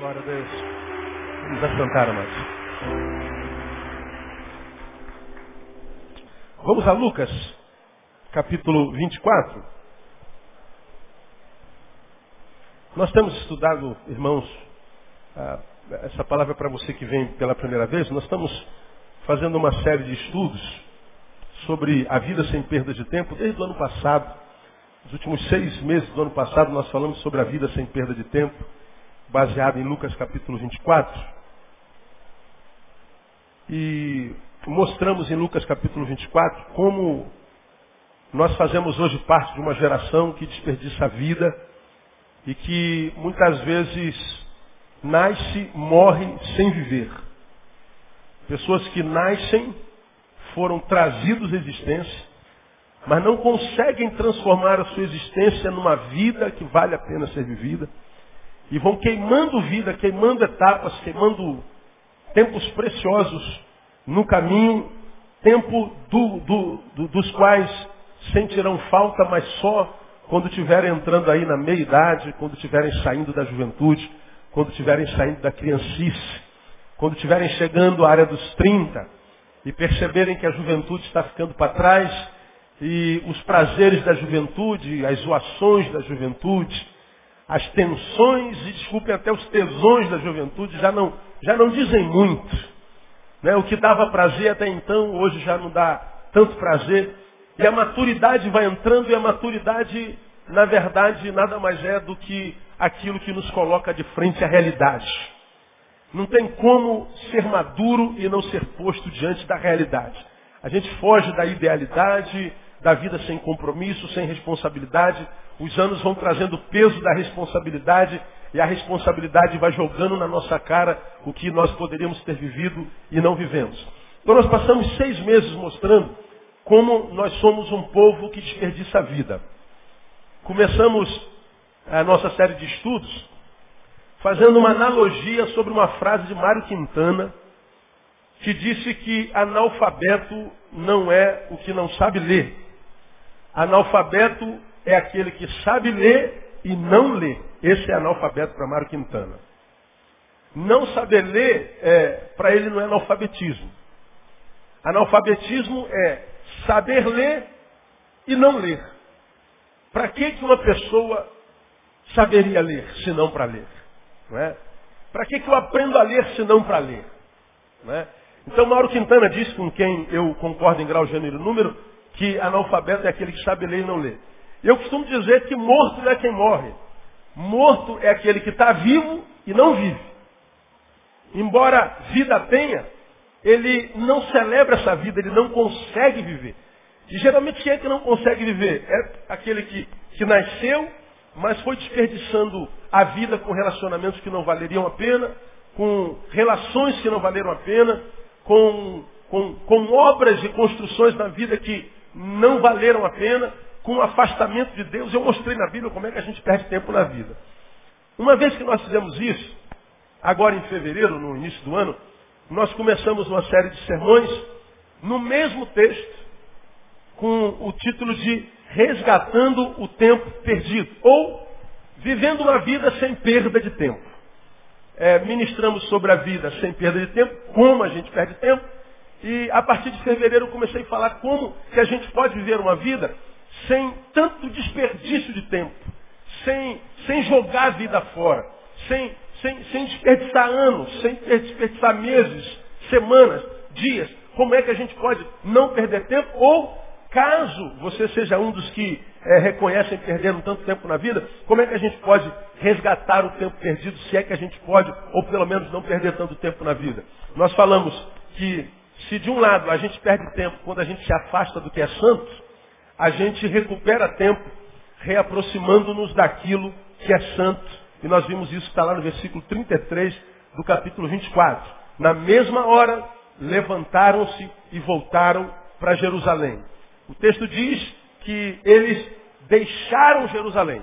Glória a Deus. Vamos assentar, amados. Vamos a Lucas, capítulo 24. Nós temos estudado, irmãos, essa palavra para você que vem pela primeira vez. Nós estamos fazendo uma série de estudos sobre a vida sem perda de tempo desde o ano passado. Nos últimos seis meses do ano passado nós falamos sobre a vida sem perda de tempo baseado em Lucas capítulo 24. E mostramos em Lucas capítulo 24 como nós fazemos hoje parte de uma geração que desperdiça a vida e que muitas vezes nasce, morre sem viver. Pessoas que nascem, foram trazidos à existência, mas não conseguem transformar a sua existência numa vida que vale a pena ser vivida e vão queimando vida, queimando etapas, queimando tempos preciosos no caminho, tempo do, do, do, dos quais sentirão falta, mas só quando estiverem entrando aí na meia-idade, quando estiverem saindo da juventude, quando estiverem saindo da criancice, quando estiverem chegando à área dos 30 e perceberem que a juventude está ficando para trás e os prazeres da juventude, as zoações da juventude, as tensões e, desculpem, até os tesões da juventude já não, já não dizem muito. Né? O que dava prazer até então, hoje já não dá tanto prazer. E a maturidade vai entrando e a maturidade, na verdade, nada mais é do que aquilo que nos coloca de frente à realidade. Não tem como ser maduro e não ser posto diante da realidade. A gente foge da idealidade, da vida sem compromisso, sem responsabilidade. Os anos vão trazendo o peso da responsabilidade e a responsabilidade vai jogando na nossa cara o que nós poderíamos ter vivido e não vivemos. Então nós passamos seis meses mostrando como nós somos um povo que desperdiça a vida. Começamos a nossa série de estudos fazendo uma analogia sobre uma frase de Mário Quintana, que disse que analfabeto não é o que não sabe ler. Analfabeto é aquele que sabe ler e não lê. Esse é analfabeto para Mário Quintana. Não saber ler, é, para ele não é analfabetismo. Analfabetismo é saber ler e não ler. Para que, que uma pessoa saberia ler, se não para ler? É? Para que, que eu aprendo a ler, se não para ler? Não é? Então Mauro Quintana diz, com quem eu concordo em grau, gênero e número, que analfabeto é aquele que sabe ler e não lê. Eu costumo dizer que morto não é quem morre. Morto é aquele que está vivo e não vive. Embora vida tenha, ele não celebra essa vida, ele não consegue viver. E geralmente quem é que não consegue viver? É aquele que, que nasceu, mas foi desperdiçando a vida com relacionamentos que não valeriam a pena, com relações que não valeram a pena, com, com, com obras e construções na vida que não valeram a pena, com o afastamento de Deus. Eu mostrei na Bíblia como é que a gente perde tempo na vida. Uma vez que nós fizemos isso, agora em fevereiro, no início do ano, nós começamos uma série de sermões no mesmo texto, com o título de Resgatando o Tempo Perdido, ou Vivendo uma Vida Sem Perda de Tempo. É, ministramos sobre a vida sem perda de tempo, como a gente perde tempo, e a partir de fevereiro eu comecei a falar como que a gente pode viver uma vida sem tanto desperdício de tempo, sem, sem jogar a vida fora, sem, sem, sem desperdiçar anos, sem desperdiçar meses, semanas, dias. Como é que a gente pode não perder tempo? Ou, caso você seja um dos que é, reconhecem perderam tanto tempo na vida, como é que a gente pode resgatar o tempo perdido, se é que a gente pode, ou pelo menos não perder tanto tempo na vida? Nós falamos que se de um lado a gente perde tempo quando a gente se afasta do que é santo, a gente recupera tempo reaproximando-nos daquilo que é santo. E nós vimos isso está lá no versículo 33 do capítulo 24. Na mesma hora, levantaram-se e voltaram para Jerusalém. O texto diz que eles deixaram Jerusalém.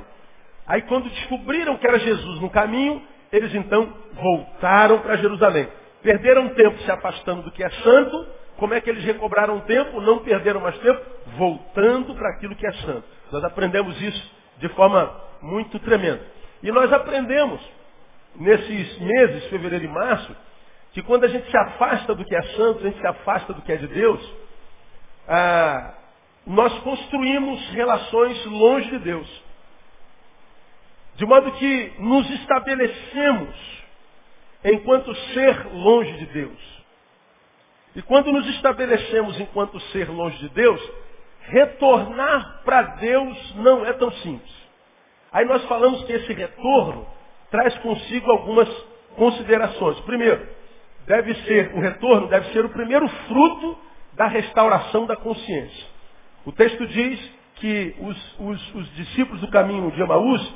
Aí quando descobriram que era Jesus no caminho, eles então voltaram para Jerusalém. Perderam tempo se afastando do que é santo. Como é que eles recobraram tempo? Não perderam mais tempo, voltando para aquilo que é santo. Nós aprendemos isso de forma muito tremenda. E nós aprendemos nesses meses, fevereiro e março, que quando a gente se afasta do que é santo, a gente se afasta do que é de Deus, ah, nós construímos relações longe de Deus. De modo que nos estabelecemos enquanto ser longe de Deus. E quando nos estabelecemos enquanto ser longe de Deus, retornar para Deus não é tão simples. Aí nós falamos que esse retorno traz consigo algumas considerações. Primeiro, deve ser, o retorno deve ser o primeiro fruto da restauração da consciência. O texto diz que os, os, os discípulos do caminho de Emaús,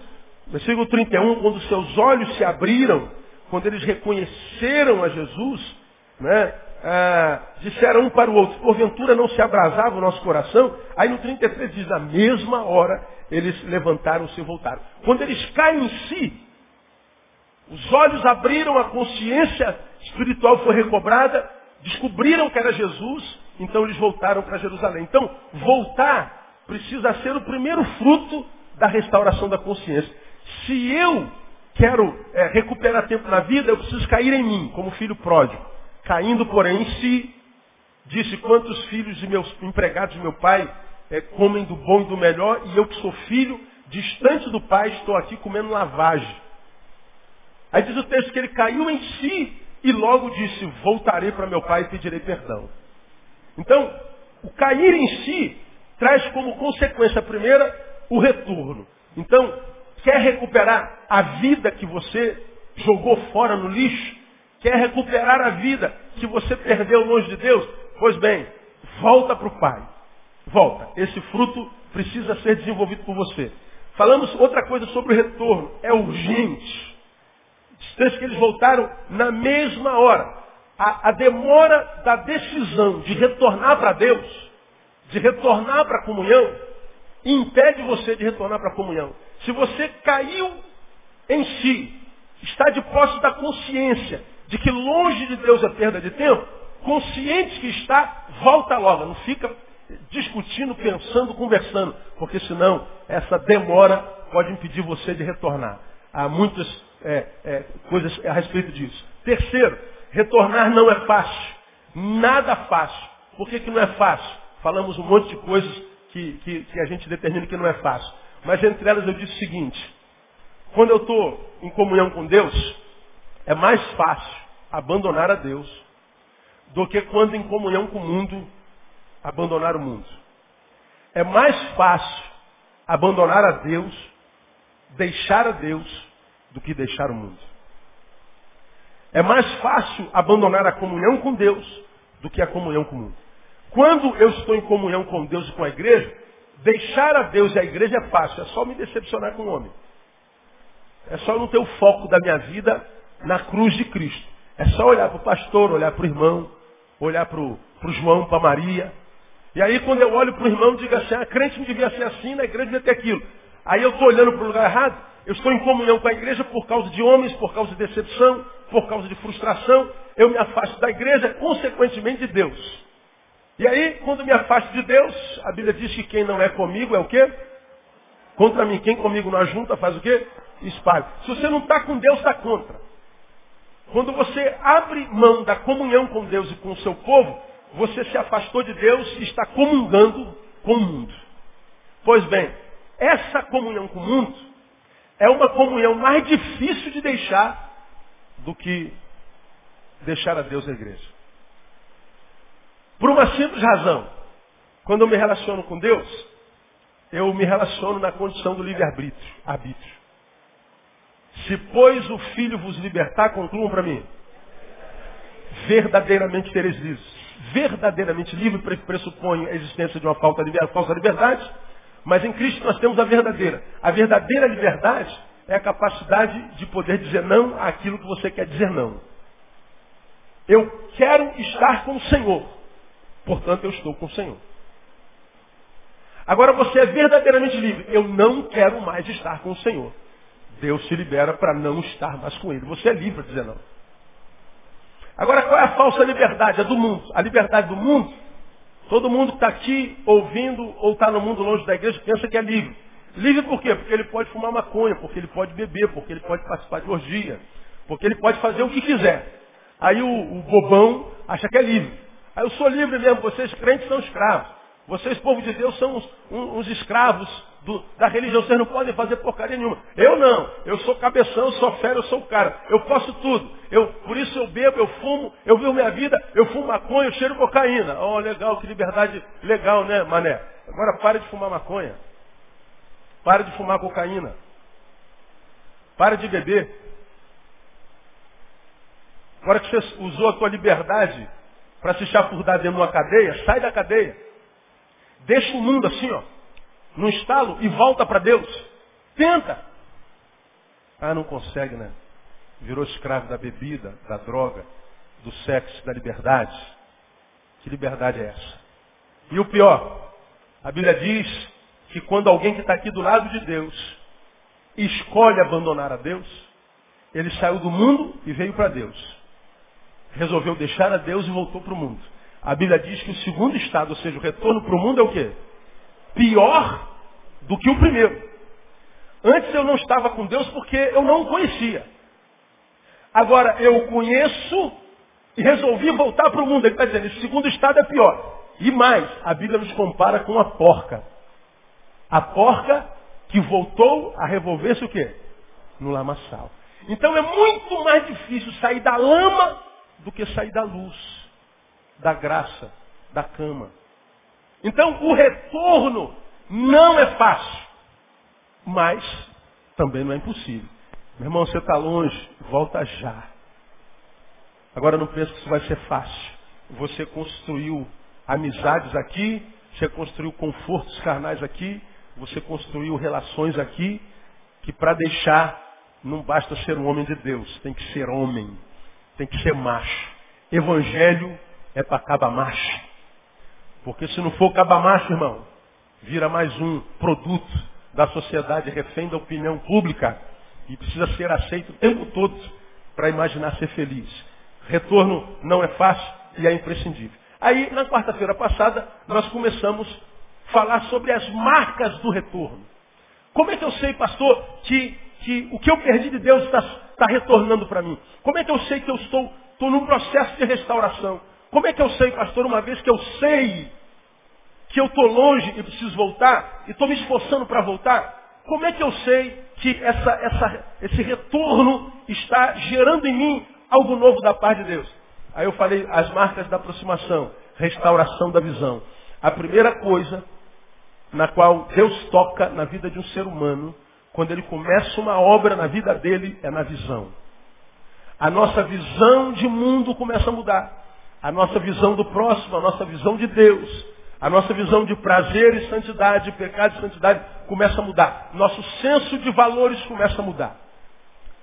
versículo 31, quando seus olhos se abriram, quando eles reconheceram a Jesus, né, ah, disseram um para o outro, porventura não se abrasava o nosso coração? Aí no 33 diz, na mesma hora eles levantaram-se e voltaram. Quando eles caem em si, os olhos abriram, a consciência espiritual foi recobrada, descobriram que era Jesus, então eles voltaram para Jerusalém. Então, voltar precisa ser o primeiro fruto da restauração da consciência. Se eu quero é, recuperar tempo na vida, eu preciso cair em mim, como filho pródigo. Caindo, porém, em si, disse quantos filhos de meus empregados de meu pai é, comem do bom e do melhor, e eu que sou filho, distante do pai, estou aqui comendo lavagem. Aí diz o texto que ele caiu em si e logo disse, voltarei para meu pai e pedirei perdão. Então, o cair em si traz como consequência primeira o retorno. Então, quer recuperar a vida que você jogou fora no lixo? Quer recuperar a vida que você perdeu longe de Deus? Pois bem, volta para o Pai. Volta. Esse fruto precisa ser desenvolvido por você. Falamos outra coisa sobre o retorno. É urgente. Diz que eles voltaram na mesma hora. A, a demora da decisão de retornar para Deus, de retornar para a comunhão, impede você de retornar para a comunhão. Se você caiu em si, está de posse da consciência de que longe de Deus é perda de tempo, consciente que está, volta logo. Não fica discutindo, pensando, conversando, porque senão essa demora pode impedir você de retornar. Há muitas é, é, coisas a respeito disso. Terceiro, retornar não é fácil. Nada fácil. Por que, que não é fácil? Falamos um monte de coisas que, que, que a gente determina que não é fácil. Mas entre elas eu disse o seguinte, quando eu estou em comunhão com Deus, é mais fácil abandonar a Deus do que quando em comunhão com o mundo, abandonar o mundo. É mais fácil abandonar a Deus, deixar a Deus, do que deixar o mundo. É mais fácil abandonar a comunhão com Deus do que a comunhão com o mundo. Quando eu estou em comunhão com Deus e com a igreja, deixar a Deus e a igreja é fácil, é só me decepcionar com o homem. É só não ter o foco da minha vida na cruz de Cristo. É só olhar para o pastor, olhar para o irmão, olhar para o João, para Maria. E aí quando eu olho para o irmão, digo assim, a ah, crente não devia ser assim, na igreja devia ter aquilo. Aí eu estou olhando para o lugar errado, eu estou em comunhão com a igreja por causa de homens, por causa de decepção, por causa de frustração. Eu me afasto da igreja, consequentemente de Deus. E aí, quando me afasto de Deus, a Bíblia diz que quem não é comigo é o quê? Contra mim. Quem comigo não ajunta faz o quê? Espalha. Se você não está com Deus, está contra. Quando você abre mão da comunhão com Deus e com o seu povo, você se afastou de Deus e está comungando com o mundo. Pois bem, essa comunhão com o mundo é uma comunhão mais difícil de deixar do que deixar a Deus a igreja. Por uma simples razão. Quando eu me relaciono com Deus, eu me relaciono na condição do livre-arbítrio. Arbítrio. Se, pois, o Filho vos libertar, concluam para mim. Verdadeiramente tereis livre. Verdadeiramente livre pressupõe a existência de uma falta de, falsa liberdade, mas em Cristo nós temos a verdadeira. A verdadeira liberdade é a capacidade de poder dizer não àquilo que você quer dizer não. Eu quero estar com o Senhor, portanto eu estou com o Senhor. Agora você é verdadeiramente livre. Eu não quero mais estar com o Senhor. Deus te libera para não estar mais com Ele. Você é livre a dizer não. Agora, qual é a falsa liberdade? A do mundo. A liberdade do mundo, todo mundo que está aqui ouvindo ou está no mundo longe da igreja pensa que é livre. Livre por quê? Porque ele pode fumar maconha, porque ele pode beber, porque ele pode participar de orgia, Porque ele pode fazer o que quiser. Aí o, o bobão acha que é livre. Aí eu sou livre mesmo, vocês crentes são escravos. Vocês, povo de Deus, são uns, uns escravos do, da religião. Vocês não podem fazer porcaria nenhuma. Eu não. Eu sou cabeção, eu sou fera, eu sou o cara. Eu posso tudo. Eu, por isso eu bebo, eu fumo, eu vivo minha vida, eu fumo maconha, eu cheiro cocaína. Oh, legal, que liberdade legal, né, mané? Agora pare de fumar maconha. Pare de fumar cocaína. Pare de beber. Agora que você usou a tua liberdade para se chafurdar dentro de uma cadeia, sai da cadeia. Deixa o mundo assim, ó, no estalo e volta para Deus. Tenta. Ah, não consegue, né? Virou escravo da bebida, da droga, do sexo, da liberdade. Que liberdade é essa? E o pior, a Bíblia diz que quando alguém que está aqui do lado de Deus escolhe abandonar a Deus, ele saiu do mundo e veio para Deus. Resolveu deixar a Deus e voltou para o mundo. A Bíblia diz que o segundo estado, ou seja, o retorno para o mundo é o quê? Pior do que o primeiro. Antes eu não estava com Deus porque eu não o conhecia. Agora eu o conheço e resolvi voltar para o mundo. Ele está dizendo, esse segundo estado é pior. E mais, a Bíblia nos compara com a porca. A porca que voltou a revolver-se o quê? No lamaçal. Então é muito mais difícil sair da lama do que sair da luz, da graça, da cama. Então o retorno não é fácil, mas também não é impossível. Meu irmão, você está longe, volta já. Agora não penso que isso vai ser fácil. Você construiu amizades aqui, você construiu confortos carnais aqui, você construiu relações aqui, que para deixar não basta ser um homem de Deus, tem que ser homem, tem que ser macho. Evangelho é para caba macho. Porque se não for caba macho, irmão, vira mais um produto da sociedade refém da opinião pública e precisa ser aceito o tempo todo para imaginar ser feliz. Retorno não é fácil e é imprescindível. Aí, na quarta-feira passada, nós começamos a falar sobre as marcas do retorno. Como é que eu sei, pastor, que, que o que eu perdi de Deus está, está retornando para mim? Como é que eu sei que eu estou, estou num processo de restauração? Como é que eu sei, pastor, uma vez que eu sei que eu estou longe e preciso voltar, e estou me esforçando para voltar, como é que eu sei que essa, essa, esse retorno está gerando em mim algo novo da parte de Deus? Aí eu falei as marcas da aproximação, restauração da visão. A primeira coisa na qual Deus toca na vida de um ser humano, quando ele começa uma obra na vida dele, é na visão. A nossa visão de mundo começa a mudar. A nossa visão do próximo, a nossa visão de Deus, a nossa visão de prazer e santidade, pecado e santidade começa a mudar. Nosso senso de valores começa a mudar.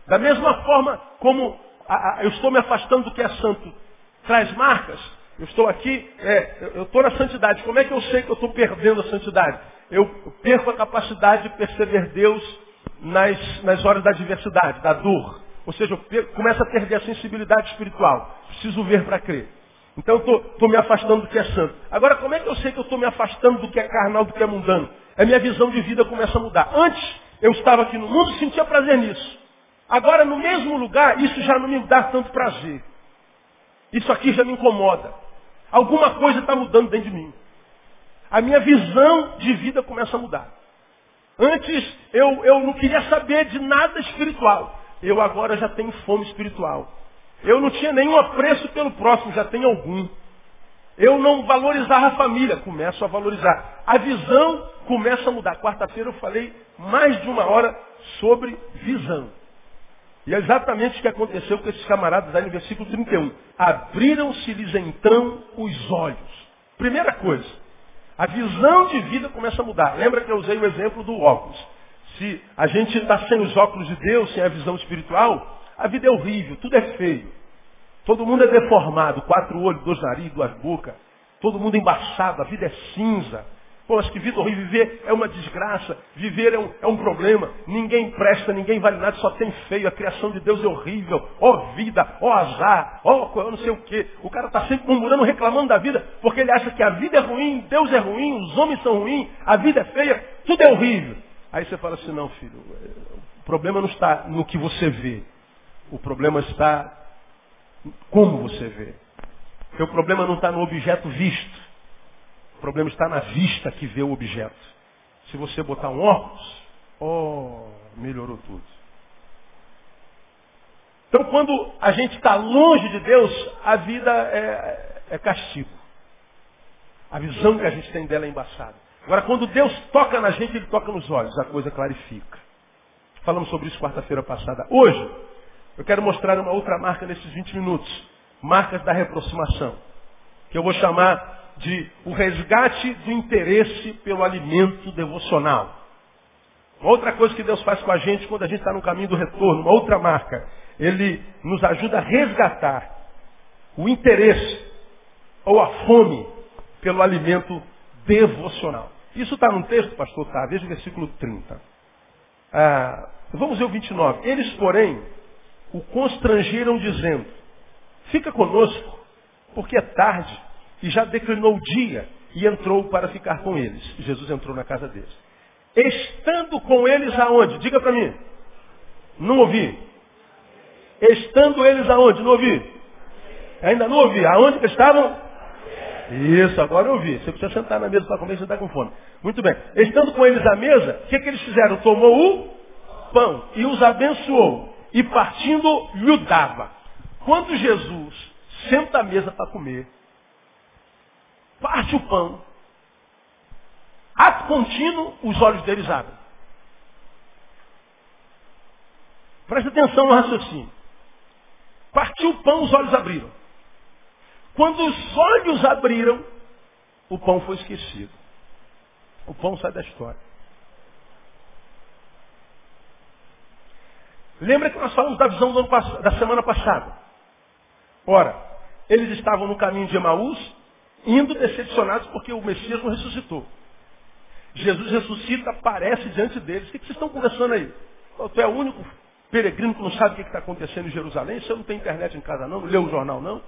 Da mesma forma como a, a, eu estou me afastando do que é santo. Traz marcas. Eu estou aqui, é, eu estou na santidade. Como é que eu sei que eu estou perdendo a santidade? Eu perco a capacidade de perceber Deus nas, nas horas da adversidade, da dor. Ou seja, eu perco, começo a perder a sensibilidade espiritual. Preciso ver para crer. Então eu estou me afastando do que é santo. Agora, como é que eu sei que eu estou me afastando do que é carnal, do que é mundano? A minha visão de vida começa a mudar. Antes, eu estava aqui no mundo e sentia prazer nisso. Agora, no mesmo lugar, isso já não me dá tanto prazer. Isso aqui já me incomoda. Alguma coisa está mudando dentro de mim. A minha visão de vida começa a mudar. Antes eu, eu não queria saber de nada espiritual. Eu agora já tenho fome espiritual. Eu não tinha nenhum apreço pelo próximo, já tenho algum. Eu não valorizava a família, começo a valorizar. A visão começa a mudar. Quarta-feira eu falei mais de uma hora sobre visão. E é exatamente o que aconteceu com esses camaradas aí no versículo 31. Abriram-se-lhes então os olhos. Primeira coisa, a visão de vida começa a mudar. Lembra que eu usei o exemplo do óculos. Se a gente está sem os óculos de Deus, sem a visão espiritual, a vida é horrível, tudo é feio. Todo mundo é deformado, quatro olhos, dois narizes, duas bocas. Todo mundo embaçado, a vida é cinza. Pô, acho que vida horrível. Viver é uma desgraça. Viver é um, é um problema. Ninguém presta, ninguém vale nada, só tem feio. A criação de Deus é horrível. Ó oh, vida, ó oh, azar, ó eu não sei o quê. O cara está sempre murmurando, reclamando da vida, porque ele acha que a vida é ruim, Deus é ruim, os homens são ruins, a vida é feia, tudo é horrível. Aí você fala assim, não, filho, o problema não está no que você vê. O problema está como você vê. Porque o problema não está no objeto visto. O problema está na vista que vê o objeto. Se você botar um óculos, oh, melhorou tudo. Então, quando a gente está longe de Deus, a vida é, é castigo. A visão que a gente tem dela é embaçada. Agora, quando Deus toca na gente, Ele toca nos olhos, a coisa clarifica. Falamos sobre isso quarta-feira passada. Hoje, eu quero mostrar uma outra marca nesses 20 minutos. Marcas da reaproximação. Que eu vou chamar de o resgate do interesse pelo alimento devocional. Uma outra coisa que Deus faz com a gente quando a gente está no caminho do retorno, uma outra marca. Ele nos ajuda a resgatar o interesse ou a fome pelo alimento devocional. Isso está num texto, pastor, tá? Veja o versículo 30. Ah, vamos ver o 29. Eles, porém, o constrangeram dizendo, fica conosco, porque é tarde, e já declinou o dia, e entrou para ficar com eles. Jesus entrou na casa deles. Estando com eles aonde? Diga para mim. Não ouvi. Estando eles aonde? Não ouvi. Ainda não ouvi. Aonde que estavam? Isso, agora eu ouvi. Você precisa sentar na mesa para comer, você está com fome. Muito bem. Estando com eles à mesa, o que, que eles fizeram? Tomou o pão e os abençoou. E partindo, lhe dava. Quando Jesus senta à mesa para comer, parte o pão, ato contínuo, os olhos deles abrem. Presta atenção no raciocínio. Partiu o pão, os olhos abriram. Quando os olhos abriram, o pão foi esquecido. O pão sai da história. Lembra que nós falamos da visão da semana passada? Ora, eles estavam no caminho de Emaús, indo decepcionados porque o Messias não ressuscitou. Jesus ressuscita, aparece diante deles. O que vocês estão conversando aí? Tu é o único peregrino que não sabe o que está acontecendo em Jerusalém? Você não tem internet em casa não? Não leu o jornal não?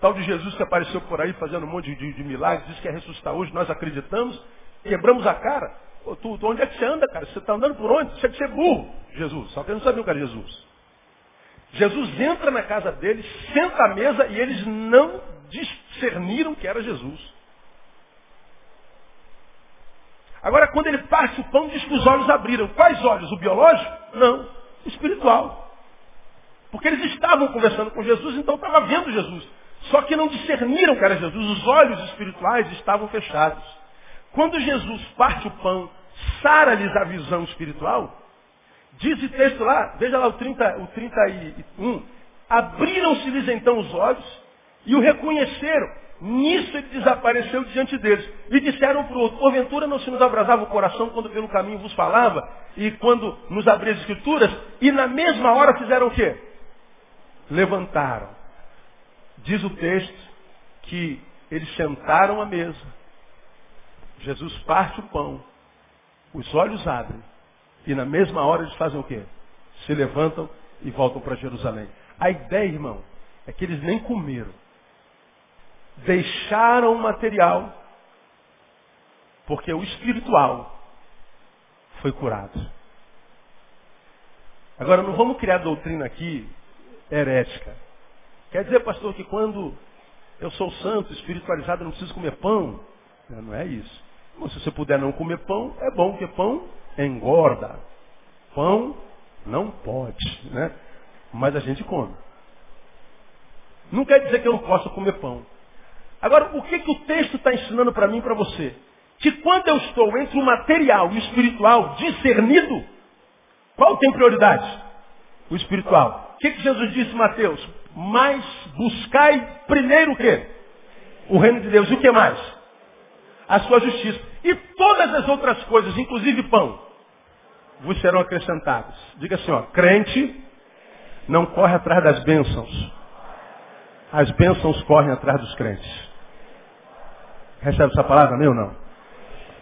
Tal de Jesus que apareceu por aí fazendo um monte de, de milagres, diz que é ressuscitar hoje, nós acreditamos, quebramos a cara. Ô, tu, tu, onde é que você anda, cara? Você está andando por onde? Você tem que burro, Jesus. Só que não sabiam que era Jesus. Jesus entra na casa deles, senta à mesa e eles não discerniram que era Jesus. Agora, quando ele parte o pão, diz que os olhos abriram. Quais olhos? O biológico? Não. O espiritual. Porque eles estavam conversando com Jesus, então estava vendo Jesus. Só que não discerniram que era Jesus. Os olhos espirituais estavam fechados. Quando Jesus parte o pão, sara-lhes a visão espiritual, diz o texto lá, veja lá o, 30, o 31, abriram-se-lhes então os olhos e o reconheceram. Nisso ele desapareceu diante deles. E disseram para o outro, porventura não se nos abrasava o coração quando pelo caminho vos falava, e quando nos abria as escrituras, e na mesma hora fizeram o quê? Levantaram Diz o texto que eles sentaram à mesa. Jesus parte o pão. Os olhos abrem. E na mesma hora eles fazem o quê? Se levantam e voltam para Jerusalém. A ideia, irmão, é que eles nem comeram. Deixaram o material. Porque o espiritual foi curado. Agora, não vamos criar doutrina aqui herética. Quer dizer, pastor, que quando eu sou santo, espiritualizado, eu não preciso comer pão? Não é isso. Mas se você puder não comer pão, é bom, porque pão engorda. Pão não pode, né? Mas a gente come. Não quer dizer que eu não possa comer pão. Agora, o que, que o texto está ensinando para mim e para você? Que quando eu estou entre o material e o espiritual discernido, qual tem prioridade? O espiritual. O que, que Jesus disse, Mateus? mas buscai primeiro o quê? O reino de Deus. E o que mais? A sua justiça. E todas as outras coisas, inclusive pão, vos serão acrescentadas. Diga assim, ó, crente não corre atrás das bênçãos. As bênçãos correm atrás dos crentes. Recebe essa palavra, meu ou não?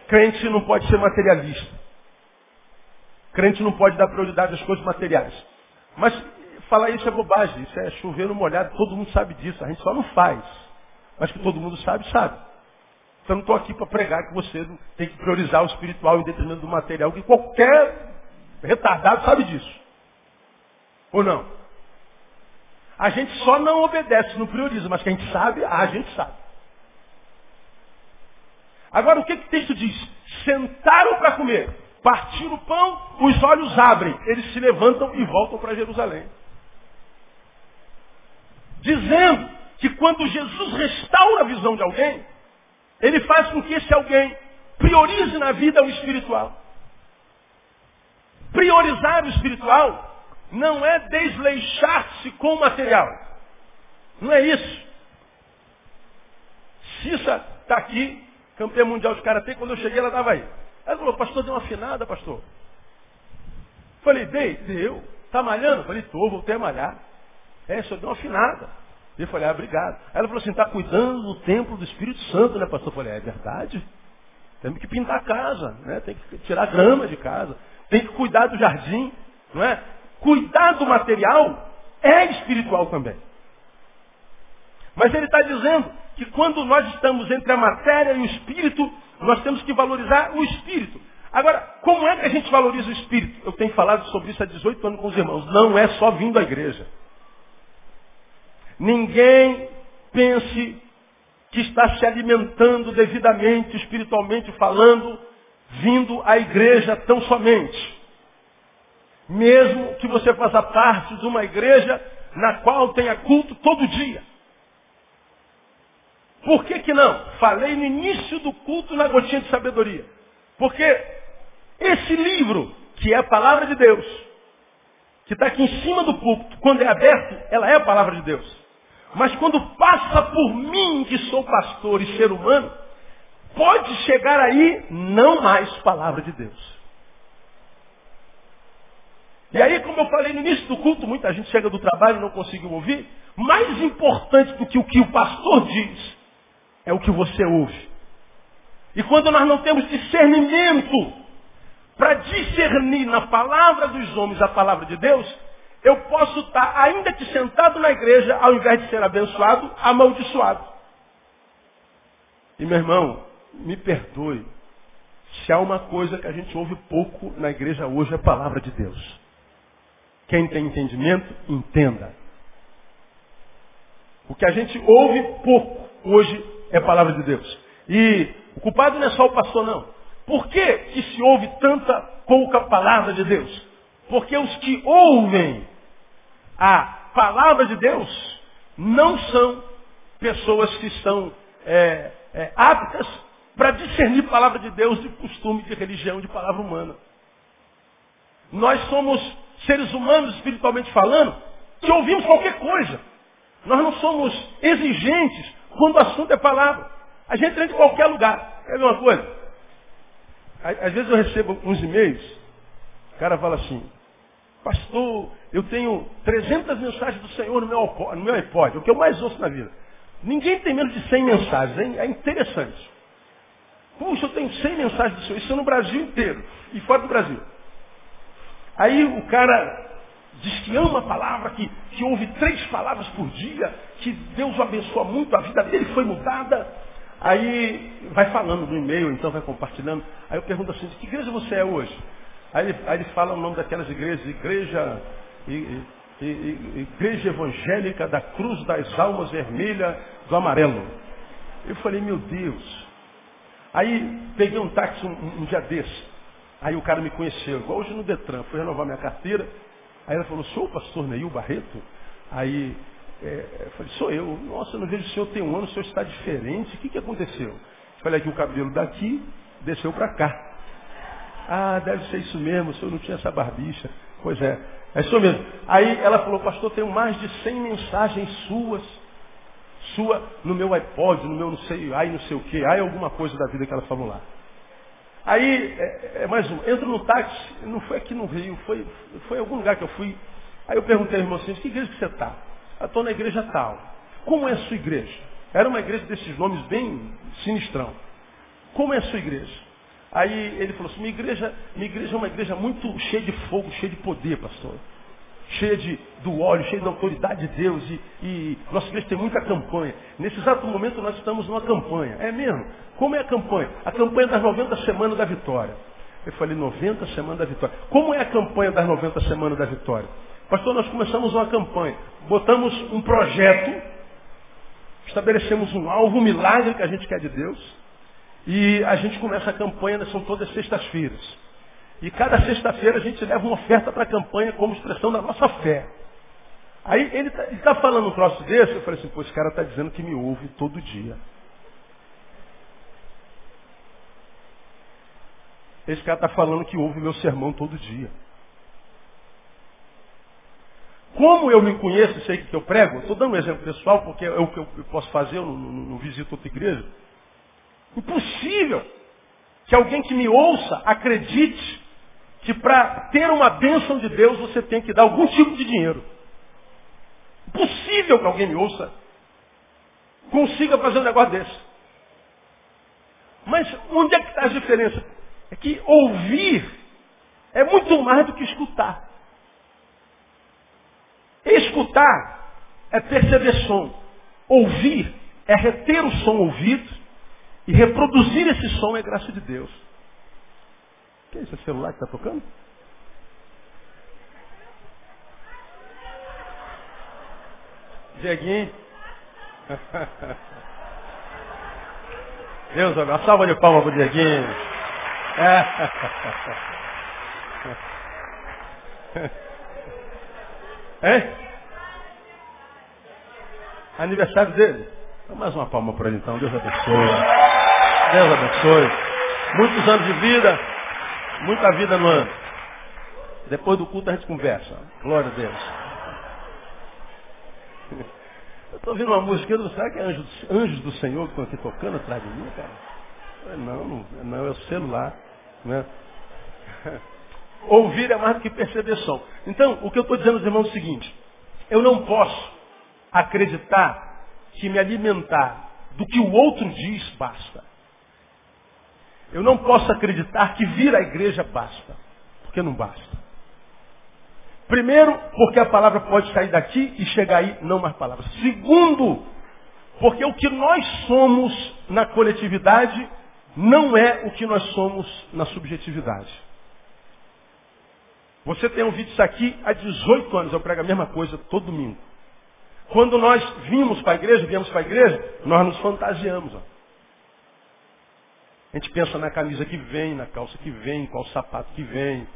Crente não pode ser materialista. Crente não pode dar prioridade às coisas materiais. Mas falar isso é bobagem, isso é chover no molhado, todo mundo sabe disso, a gente só não faz. Mas que todo mundo sabe, sabe. Então não estou aqui para pregar que você tem que priorizar o espiritual em detrimento do material, que qualquer retardado sabe disso. Ou não? A gente só não obedece, não prioriza, mas que a gente sabe, a gente sabe. Agora, o que, que o texto diz? Sentaram para comer, partiram o pão, os olhos abrem, eles se levantam e voltam para Jerusalém. Dizendo que quando Jesus restaura a visão de alguém, ele faz com que esse alguém priorize na vida o espiritual. Priorizar o espiritual não é desleixar-se com o material. Não é isso. Cissa está aqui, campeã mundial de karatê, quando eu cheguei ela estava aí. Ela falou, pastor, deu uma afinada, pastor. Falei, dei, deu. Está malhando? Falei, estou, voltei a malhar. É, só deu uma afinada. Eu falei, ah, obrigado. Aí ela falou assim, está cuidando do templo do Espírito Santo, né, pastor? Eu falei, é verdade. Temos que pintar a casa, né? Tem que tirar grama de casa. Tem que cuidar do jardim, não é? Cuidar do material é espiritual também. Mas ele está dizendo que quando nós estamos entre a matéria e o espírito, nós temos que valorizar o espírito. Agora, como é que a gente valoriza o espírito? Eu tenho falado sobre isso há 18 anos com os irmãos. Não é só vindo à igreja. Ninguém pense que está se alimentando devidamente, espiritualmente falando, vindo à igreja tão somente. Mesmo que você faça parte de uma igreja na qual tenha culto todo dia. Por que, que não? Falei no início do culto na gotinha de sabedoria. Porque esse livro, que é a palavra de Deus, que está aqui em cima do púlpito, quando é aberto, ela é a palavra de Deus. Mas quando passa por mim, que sou pastor e ser humano, pode chegar aí não mais palavra de Deus. E aí, como eu falei no início do culto, muita gente chega do trabalho e não conseguiu ouvir. Mais importante do que o que o pastor diz é o que você ouve. E quando nós não temos discernimento para discernir na palavra dos homens a palavra de Deus, eu posso estar ainda que sentado na igreja, ao invés de ser abençoado, amaldiçoado. E meu irmão, me perdoe, se há uma coisa que a gente ouve pouco na igreja hoje é a palavra de Deus. Quem tem entendimento, entenda. O que a gente ouve pouco hoje é a palavra de Deus. E o culpado não é só o pastor, não. Por que, que se ouve tanta pouca palavra de Deus? Porque os que ouvem a palavra de Deus não são pessoas que estão é, é, aptas para discernir palavra de Deus de costume, de religião, de palavra humana. Nós somos seres humanos, espiritualmente falando, que ouvimos qualquer coisa. Nós não somos exigentes quando o assunto é palavra. A gente entra em qualquer lugar. Quer ver uma coisa? Às vezes eu recebo uns e-mails, o cara fala assim, Pastor, eu tenho 300 mensagens do Senhor no meu, no meu iPod, o que eu mais ouço na vida. Ninguém tem menos de 100 mensagens, hein? é interessante. Puxa, eu tenho 100 mensagens do Senhor, isso é no Brasil inteiro e fora do Brasil. Aí o cara diz que ama a palavra, que, que ouve três palavras por dia, que Deus o abençoa muito, a vida dele foi mudada. Aí vai falando no e-mail, então vai compartilhando. Aí eu pergunto assim, de que igreja você é hoje? Aí ele, aí ele fala o nome daquelas igrejas, igreja, igreja evangélica da Cruz das Almas Vermelha do Amarelo. Eu falei, meu Deus. Aí peguei um táxi um, um dia desse. Aí o cara me conheceu, igual hoje no Detran, fui renovar minha carteira. Aí ela falou, sou o pastor Neil Barreto? Aí é, eu falei, sou eu. Nossa, eu não vejo o senhor tem um ano, o senhor está diferente. O que, que aconteceu? Falei que o cabelo daqui desceu para cá. Ah, deve ser isso mesmo, o senhor não tinha essa barbicha. Pois é, é isso mesmo. Aí ela falou, pastor, tenho mais de 100 mensagens suas, sua no meu iPod, no meu não sei, ai não sei o que, ai alguma coisa da vida que ela falou lá. Aí, é, é mais um, entro no táxi, não foi aqui no Rio, foi, foi em algum lugar que eu fui. Aí eu perguntei ao irmão assim, que igreja que você está? Estou na igreja tal. Como é a sua igreja? Era uma igreja desses nomes bem sinistrão. Como é a sua igreja? Aí ele falou assim, minha igreja, minha igreja é uma igreja muito cheia de fogo, cheia de poder, pastor. Cheia de, do óleo, cheia da autoridade de Deus. E, e nossa igreja tem muita campanha. Nesse exato momento nós estamos numa campanha. É mesmo? Como é a campanha? A campanha das 90 semanas da vitória. Eu falei, 90 semanas da vitória. Como é a campanha das 90 semanas da vitória? Pastor, nós começamos uma campanha. Botamos um projeto, estabelecemos um alvo, um milagre que a gente quer de Deus. E a gente começa a campanha, são todas sextas-feiras. E cada sexta-feira a gente leva uma oferta para a campanha como expressão da nossa fé. Aí ele está tá falando um troço desse, eu falei assim, pô, esse cara está dizendo que me ouve todo dia. Esse cara está falando que ouve meu sermão todo dia. Como eu me conheço sei que eu prego, estou dando um exemplo pessoal, porque é o que eu posso fazer, eu não, não, não visito outra igreja. Impossível que alguém que me ouça acredite que para ter uma bênção de Deus você tem que dar algum tipo de dinheiro. Impossível que alguém me ouça consiga fazer um negócio desse. Mas onde é que está a diferença? É que ouvir é muito mais do que escutar. Escutar é perceber som. Ouvir é reter o som ouvido e reproduzir esse som é graça de Deus. Que é esse celular que está tocando? Dieguinho. Deus, uma salva de palmas para o Dieguinho. É. Hein? Aniversário dele. Então, mais uma palma para ele então. Deus abençoe. Deus abençoe. Muitos anos de vida. Muita vida no ano. Depois do culto a gente conversa. Glória a Deus. Eu estou ouvindo uma música, não será que é Anjos, Anjos do Senhor que estão aqui tocando atrás de mim, cara? Não, não, não é o celular. Né? Ouvir é mais do que perceber som. Então, o que eu estou dizendo aos irmãos é o seguinte. Eu não posso acreditar que me alimentar do que o outro diz basta. Eu não posso acreditar que vir à igreja basta. Porque não basta. Primeiro, porque a palavra pode sair daqui e chegar aí, não mais palavras. Segundo, porque o que nós somos na coletividade não é o que nós somos na subjetividade. Você tem ouvido isso aqui há 18 anos, eu prego a mesma coisa todo domingo. Quando nós vimos para a igreja, viemos para a igreja, nós nos fantasiamos. Ó. A gente pensa na camisa que vem, na calça que vem, qual sapato que vem.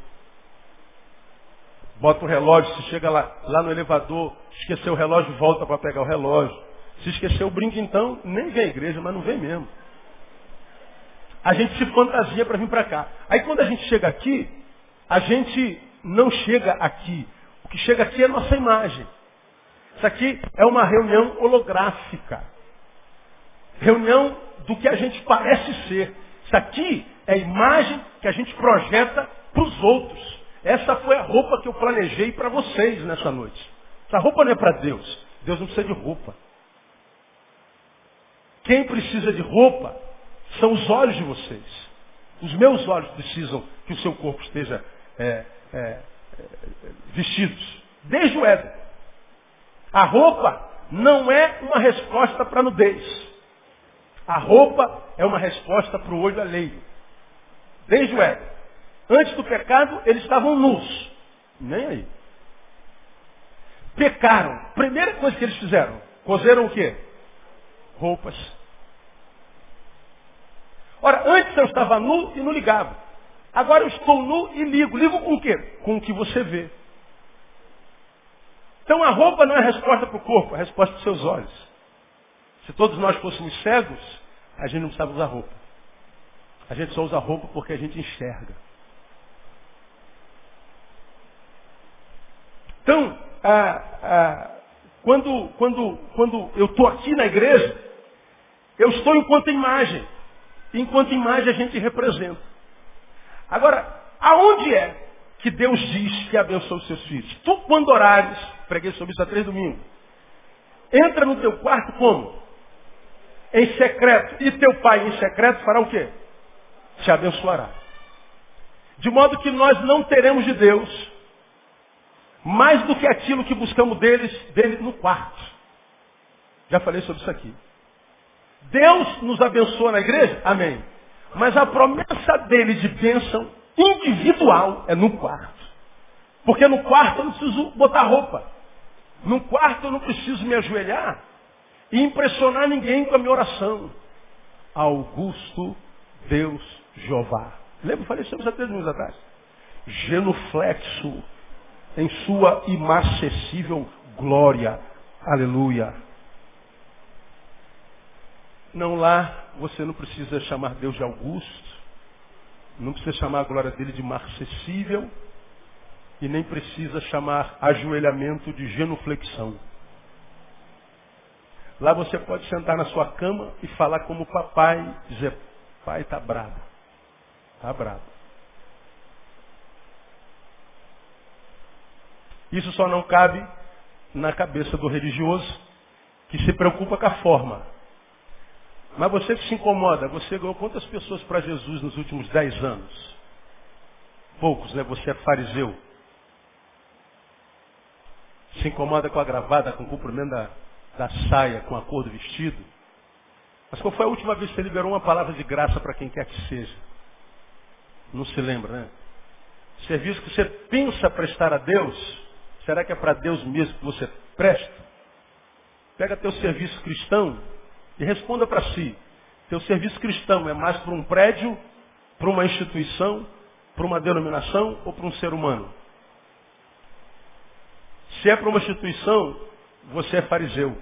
Bota o relógio, se chega lá, lá no elevador, esqueceu o relógio, volta para pegar o relógio. Se esqueceu o então, nem vem à igreja, mas não vem mesmo. A gente se fantasia para vir para cá. Aí quando a gente chega aqui, a gente não chega aqui. O que chega aqui é a nossa imagem. Isso aqui é uma reunião holográfica. Reunião do que a gente parece ser. Isso aqui é a imagem que a gente projeta para os outros. Essa foi a roupa que eu planejei para vocês nessa noite. Essa roupa não é para Deus. Deus não precisa de roupa. Quem precisa de roupa são os olhos de vocês. Os meus olhos precisam que o seu corpo esteja é, é, é. Desde o Éden. A roupa não é uma resposta para a nudez. A roupa é uma resposta para o olho alheio. Desde o Éden. Antes do pecado, eles estavam nus. Nem aí. Pecaram. Primeira coisa que eles fizeram, cozeram o quê? Roupas. Ora, antes eu estava nu e não ligava. Agora eu estou nu e ligo. Ligo com o quê? Com o que você vê. Então a roupa não é resposta para o corpo, é resposta para os seus olhos. Se todos nós fôssemos cegos, a gente não precisava usar roupa. A gente só usa roupa porque a gente enxerga. Então, ah, ah, quando, quando, quando eu estou aqui na igreja, eu estou enquanto imagem. Enquanto imagem a gente representa. Agora, aonde é que Deus diz que abençoa os seus filhos? Tu, quando orares, preguei sobre isso há três domingos, entra no teu quarto como? em secreto, e teu pai em secreto fará o quê? Te abençoará. De modo que nós não teremos de Deus mais do que aquilo que buscamos deles, dele no quarto. Já falei sobre isso aqui. Deus nos abençoa na igreja? Amém. Mas a promessa dele de bênção individual é no quarto. Porque no quarto eu não preciso botar roupa. No quarto eu não preciso me ajoelhar e impressionar ninguém com a minha oração. Augusto Deus Jeová. Lembra? Falei isso há três minutos atrás. Genuflexo em sua imarcessível glória. Aleluia. Não lá, você não precisa chamar Deus de Augusto, não precisa chamar a glória dele de marcessível, e nem precisa chamar ajoelhamento de genuflexão. Lá você pode sentar na sua cama e falar como papai, dizer, pai está bravo. Está bravo. Isso só não cabe na cabeça do religioso que se preocupa com a forma. Mas você que se incomoda, você ganhou quantas pessoas para Jesus nos últimos dez anos? Poucos, né? Você é fariseu. Se incomoda com a gravata, com o comprimento da, da saia, com a cor do vestido. Mas qual foi a última vez que você liberou uma palavra de graça para quem quer que seja? Não se lembra, né? Serviço que você pensa prestar a Deus, será que é para Deus mesmo que você presta? Pega teu serviço cristão e responda para si. Teu serviço cristão é mais para um prédio, para uma instituição, para uma denominação ou para um ser humano? Se é para uma instituição, você é fariseu.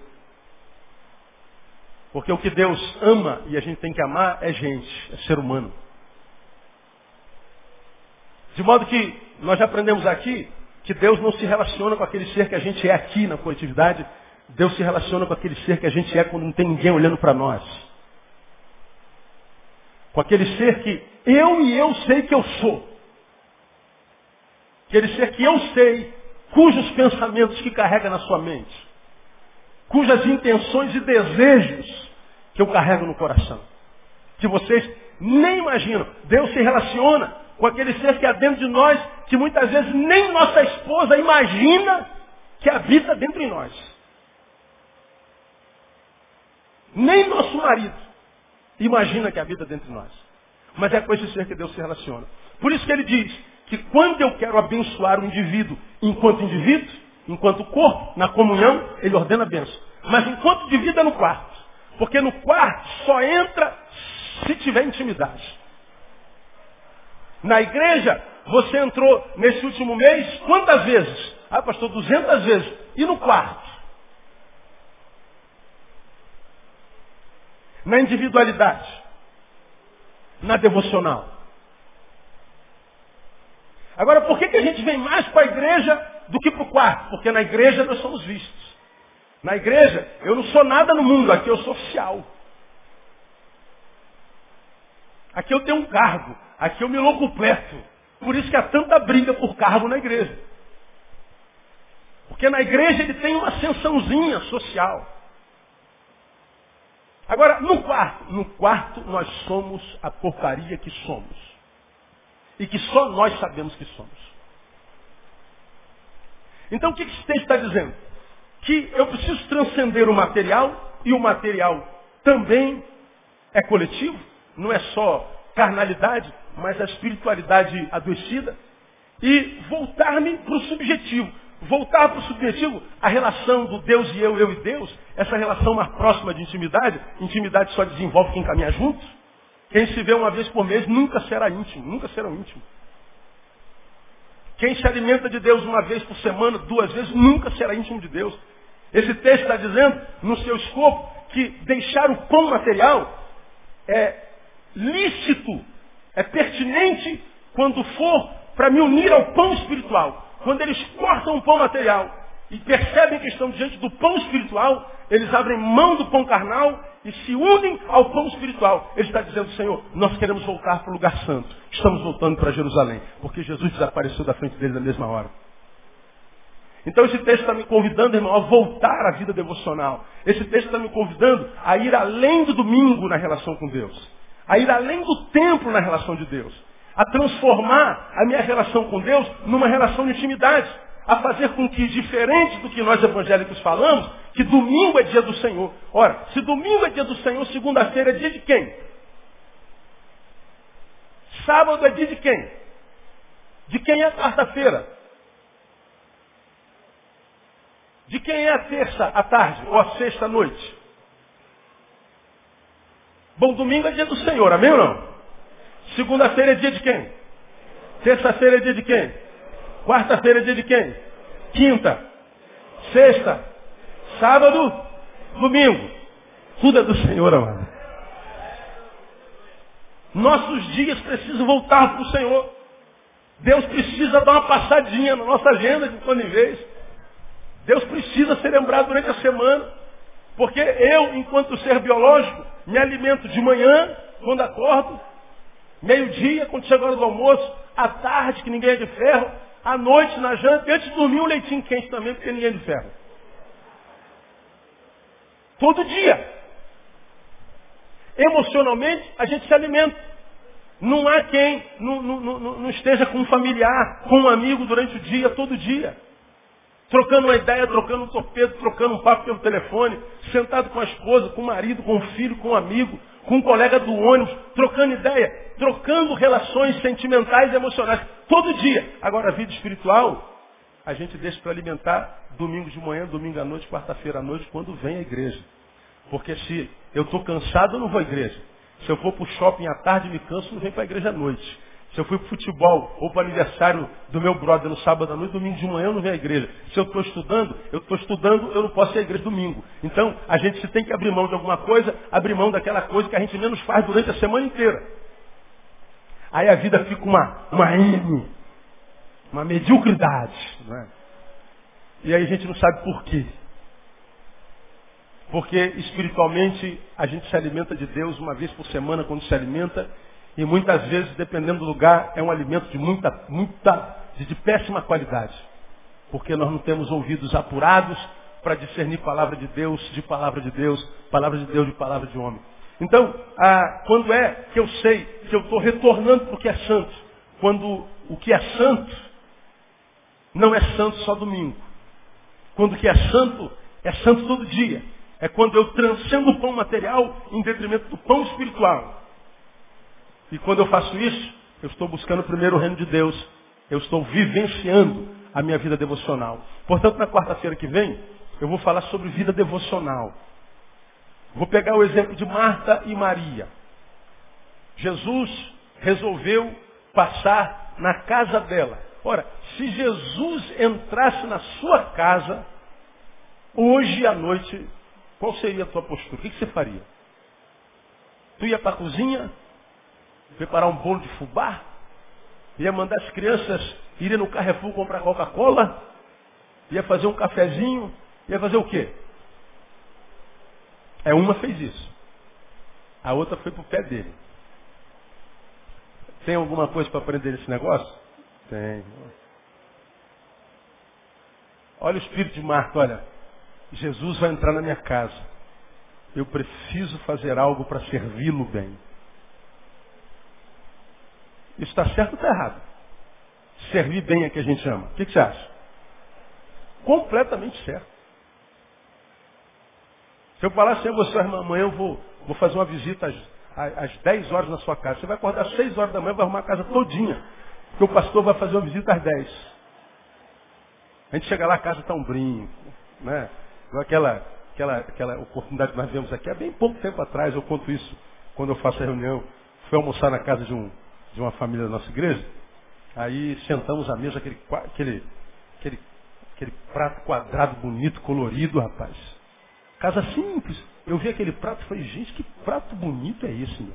Porque o que Deus ama e a gente tem que amar é gente, é ser humano. De modo que nós já aprendemos aqui que Deus não se relaciona com aquele ser que a gente é aqui na coletividade, Deus se relaciona com aquele ser que a gente é quando não tem ninguém olhando para nós. Com aquele ser que eu e eu sei que eu sou. Aquele ser que eu sei, cujos pensamentos que carrega na sua mente, cujas intenções e desejos que eu carrego no coração. Que vocês nem imaginam. Deus se relaciona com aquele ser que há dentro de nós, que muitas vezes nem nossa esposa imagina que habita dentro de nós. Nem nosso marido imagina que habita dentro de nós. Mas é com esse ser que Deus se relaciona. Por isso que ele diz que quando eu quero abençoar o indivíduo enquanto indivíduo, enquanto corpo, na comunhão, ele ordena a benção. Mas enquanto vida é no quarto. Porque no quarto só entra se tiver intimidade. Na igreja, você entrou nesse último mês quantas vezes? Ah, pastor, 200 vezes. E no quarto? Na individualidade. Na devocional. Agora, por que, que a gente vem mais para a igreja do que para o quarto? Porque na igreja nós somos vistos. Na igreja, eu não sou nada no mundo, aqui eu sou oficial. Aqui eu tenho um cargo, aqui eu me locupleto. Por isso que há tanta briga por cargo na igreja. Porque na igreja ele tem uma ascensãozinha social. Agora, no quarto, no quarto nós somos a porcaria que somos e que só nós sabemos que somos. Então o que esse texto está dizendo? Que eu preciso transcender o material e o material também é coletivo, não é só carnalidade, mas a espiritualidade adoecida, e voltar-me para o subjetivo. Voltar para o subjetivo, a relação do Deus e eu, eu e Deus, essa relação mais próxima de intimidade, intimidade só desenvolve quem caminha junto. Quem se vê uma vez por mês nunca será íntimo, nunca será íntimo. Quem se alimenta de Deus uma vez por semana, duas vezes, nunca será íntimo de Deus. Esse texto está dizendo, no seu escopo, que deixar o pão material é lícito, é pertinente quando for para me unir ao pão espiritual. Quando eles cortam o pão material e percebem que estão diante do pão espiritual, eles abrem mão do pão carnal e se unem ao pão espiritual. Ele está dizendo, Senhor, nós queremos voltar para o lugar santo. Estamos voltando para Jerusalém, porque Jesus desapareceu da frente deles na mesma hora. Então esse texto está me convidando, irmão, a voltar à vida devocional. Esse texto está me convidando a ir além do domingo na relação com Deus. A ir além do templo na relação de Deus. A transformar a minha relação com Deus numa relação de intimidade a fazer com que, diferente do que nós evangélicos falamos, que domingo é dia do Senhor. Ora, se domingo é dia do Senhor, segunda-feira é dia de quem? Sábado é dia de quem? De quem é quarta-feira? De quem é a terça à tarde ou a sexta à noite? Bom, domingo é dia do Senhor, amém ou não? Segunda-feira é dia de quem? Terça-feira é dia de quem? Quarta-feira é dia de quem? Quinta. Sexta. Sábado. Domingo. Tudo é do Senhor, amado. Nossos dias precisam voltar para o Senhor. Deus precisa dar uma passadinha na nossa agenda de quando em vez. Deus precisa ser lembrado durante a semana. Porque eu, enquanto ser biológico, me alimento de manhã, quando acordo, meio-dia, quando chega a hora do almoço, à tarde, que ninguém é de ferro, à noite na janta, e antes de dormir um leitinho quente também, porque ninguém é de ferro. Todo dia. Emocionalmente, a gente se alimenta. Não há quem não, não, não, não, esteja com um familiar, com um amigo durante o dia, todo dia. Trocando uma ideia, trocando um torpedo, trocando um papo pelo telefone, sentado com a esposa, com o marido, com o filho, com um amigo, com um colega do ônibus, trocando ideia, trocando relações sentimentais e emocionais. Todo dia. Agora, a vida espiritual, a gente deixa para alimentar domingo de manhã, domingo à noite, quarta-feira à noite, quando vem a igreja. Porque se eu estou cansado, eu não vou à igreja. Se eu for para o shopping à tarde, me canso, não venho para a igreja à noite. Se eu fui para o futebol ou para o aniversário do meu brother no sábado à noite, domingo de manhã eu não venho à igreja. Se eu estou estudando, eu estou estudando, eu não posso ir à igreja domingo. Então, a gente se tem que abrir mão de alguma coisa, abrir mão daquela coisa que a gente menos faz durante a semana inteira. Aí a vida fica uma, uma M, uma mediocridade. É? E aí a gente não sabe por quê. Porque espiritualmente a gente se alimenta de Deus uma vez por semana quando se alimenta. E muitas vezes, dependendo do lugar, é um alimento de muita, muita, de, de péssima qualidade. Porque nós não temos ouvidos apurados para discernir palavra de Deus de palavra de Deus, palavra de Deus de palavra de homem. Então, ah, quando é que eu sei que eu estou retornando para o que é santo? Quando o que é santo não é santo só domingo. Quando o que é santo é santo todo dia. É quando eu transcendo o pão material em detrimento do pão espiritual. E quando eu faço isso, eu estou buscando primeiro o reino de Deus. Eu estou vivenciando a minha vida devocional. Portanto, na quarta-feira que vem, eu vou falar sobre vida devocional. Vou pegar o exemplo de Marta e Maria. Jesus resolveu passar na casa dela. Ora, se Jesus entrasse na sua casa, hoje à noite qual seria a tua postura? O que, você faria? Tu ia para a cozinha, preparar um bolo de fubá, ia mandar as crianças irem no Carrefour comprar Coca-Cola, ia fazer um cafezinho, ia fazer o quê? É uma fez isso. A outra foi para o pé dele. Tem alguma coisa para aprender nesse negócio? Tem. Olha o espírito de Marta, olha. Jesus vai entrar na minha casa. Eu preciso fazer algo para servi-lo bem. Isso está certo ou está errado? Servir bem é que a gente ama. O que, que você acha? Completamente certo. Se eu falar assim você, irmã, amanhã eu vou, vou fazer uma visita às, às 10 horas na sua casa. Você vai acordar às 6 horas da manhã vai arrumar a casa todinha. Porque o pastor vai fazer uma visita às 10. A gente chega lá, a casa está um brinco. Né? Aquela, aquela, aquela oportunidade que nós vemos aqui, há bem pouco tempo atrás, eu conto isso quando eu faço a reunião. Fui almoçar na casa de, um, de uma família da nossa igreja. Aí sentamos à mesa, aquele, aquele, aquele, aquele prato quadrado, bonito, colorido, rapaz. Casa simples. Eu vi aquele prato e falei, gente, que prato bonito é esse, meu?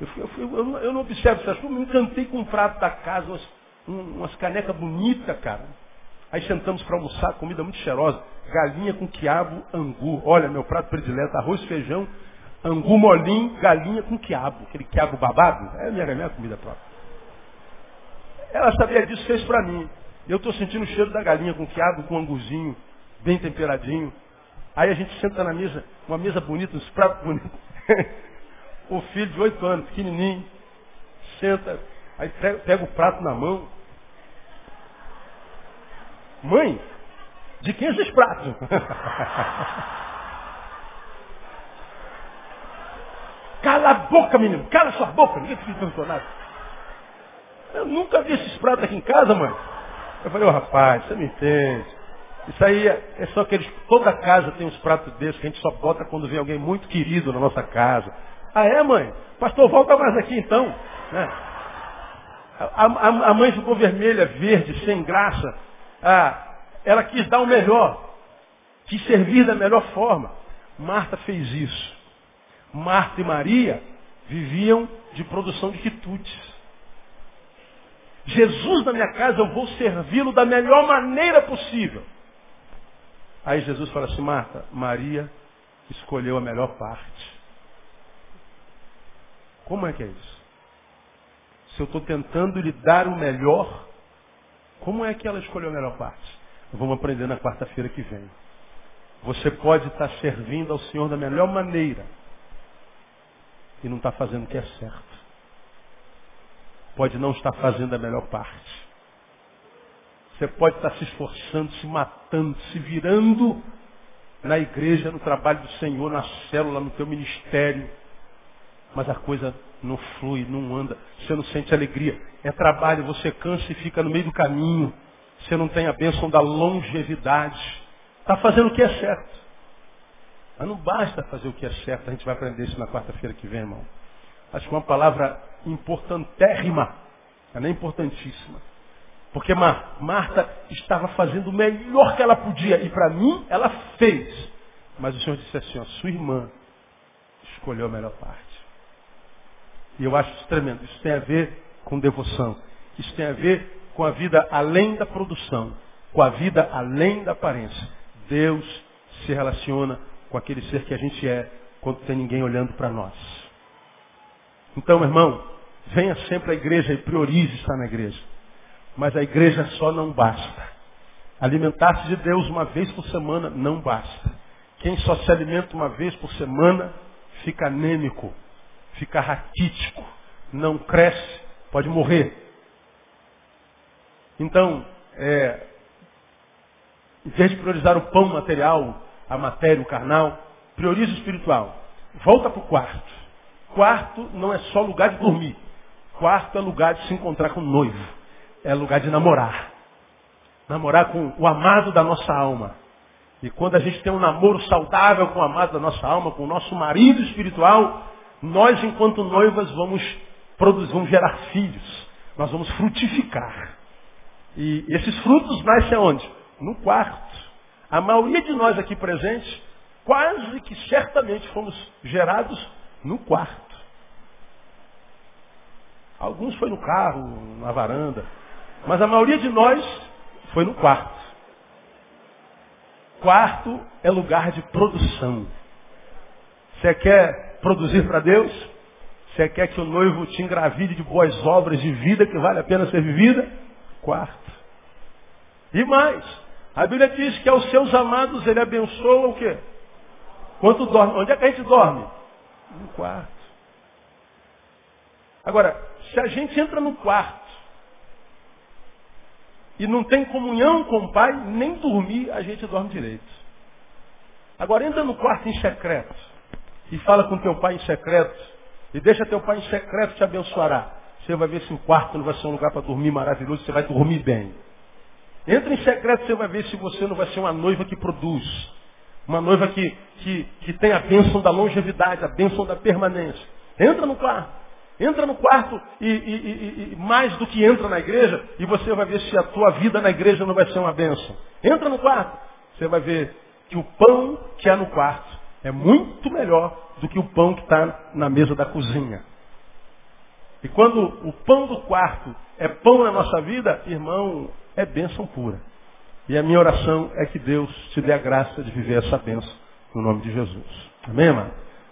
Eu, eu, eu, eu, não, eu não observo essas coisas, me encantei com o prato da casa, umas, umas canecas bonitas, cara. Aí sentamos para almoçar, comida muito cheirosa. Galinha com quiabo, angu. Olha, meu prato predileto, arroz, feijão, angu molinho, galinha com quiabo. Aquele quiabo babado. É a minha, minha comida própria. Ela sabia disso, fez para mim. Eu estou sentindo o cheiro da galinha com quiabo, com anguzinho, bem temperadinho. Aí a gente senta na mesa, uma mesa bonita, uns pratos bonitos. o filho de oito anos, pequenininho, senta, aí pega, pega o prato na mão, Mãe, de quem esses pratos? Cala a boca, menino. Cala sua boca. Ninguém perguntou nada. Eu nunca vi esses pratos aqui em casa, mãe. Eu falei, ô oh, rapaz, você me entende. Isso aí é, é só aqueles. Toda casa tem uns pratos desses que a gente só bota quando vem alguém muito querido na nossa casa. Ah é, mãe? Pastor, volta mais aqui então. Né? A, a, a, mãe ficou vermelha, verde, sem graça. Ah, ela quis dar o melhor. Quis servir da melhor forma. Marta fez isso. Marta e Maria viviam de produção de quitutes. Jesus na minha casa, eu vou servi-lo da melhor maneira possível. Aí Jesus fala assim, Marta, Maria escolheu a melhor parte. Como é que é isso? Se eu estou tentando lhe dar o melhor, como é que ela escolheu a melhor parte? Vamos aprender na quarta-feira que vem. Você pode estar servindo ao Senhor da melhor maneira e não está fazendo o que é certo. Pode não estar fazendo a melhor parte. Você pode estar se esforçando, se matando, se virando na igreja, no trabalho do Senhor, na célula, no teu ministério. Mas a coisa não flui, não anda. Você não sente alegria. É trabalho, você cansa e fica no meio do caminho. Você não tem a bênção da longevidade. Está fazendo o que é certo. Mas não basta fazer o que é certo. A gente vai aprender isso na quarta-feira que vem, irmão. Acho que uma palavra importantérrima. Ela é importantíssima. Porque Marta estava fazendo o melhor que ela podia. E para mim, ela fez. Mas o Senhor disse assim, ó, sua irmã escolheu a melhor parte. E eu acho isso tremendo. Isso tem a ver com devoção. Isso tem a ver com a vida além da produção. Com a vida além da aparência. Deus se relaciona com aquele ser que a gente é quando tem ninguém olhando para nós. Então, meu irmão, venha sempre à igreja e priorize estar na igreja. Mas a igreja só não basta. Alimentar-se de Deus uma vez por semana não basta. Quem só se alimenta uma vez por semana fica anêmico, fica raquítico, não cresce, pode morrer. Então, é, em vez de priorizar o pão material, a matéria, o carnal, prioriza o espiritual. Volta para o quarto. Quarto não é só lugar de dormir. Quarto é lugar de se encontrar com o noivo. É lugar de namorar. Namorar com o amado da nossa alma. E quando a gente tem um namoro saudável com o amado da nossa alma, com o nosso marido espiritual, nós, enquanto noivas, vamos produzir, vamos gerar filhos. Nós vamos frutificar. E esses frutos nascem onde? No quarto. A maioria de nós aqui presentes, quase que certamente fomos gerados no quarto. Alguns foi no carro, na varanda. Mas a maioria de nós foi no quarto. Quarto é lugar de produção. Você quer produzir para Deus? Você quer que o noivo te engravide de boas obras de vida que vale a pena ser vivida? Quarto. E mais, a Bíblia diz que aos seus amados ele abençoa o quê? Quando dorme. Onde é que a gente dorme? No quarto. Agora, se a gente entra no quarto e não tem comunhão com o Pai, nem dormir a gente dorme direito. Agora entra no quarto em secreto e fala com teu pai em secreto e deixa teu pai em secreto te abençoará. Você vai ver se o quarto não vai ser um lugar para dormir maravilhoso, você vai dormir bem. Entra em secreto, você vai ver se você não vai ser uma noiva que produz. Uma noiva que, que, que tem a bênção da longevidade, a bênção da permanência. Entra no quarto. Entra no quarto e, e, e, e, mais do que entra na igreja, e você vai ver se a tua vida na igreja não vai ser uma bênção. Entra no quarto, você vai ver que o pão que há no quarto é muito melhor do que o pão que está na mesa da cozinha. E quando o pão do quarto é pão na nossa vida, irmão, é bênção pura. E a minha oração é que Deus te dê a graça de viver essa bênção no nome de Jesus. Amém, irmão?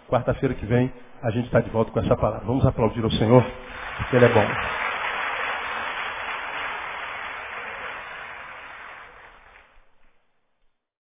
Quarta-feira que vem a gente está de volta com essa palavra. Vamos aplaudir o Senhor, porque Ele é bom.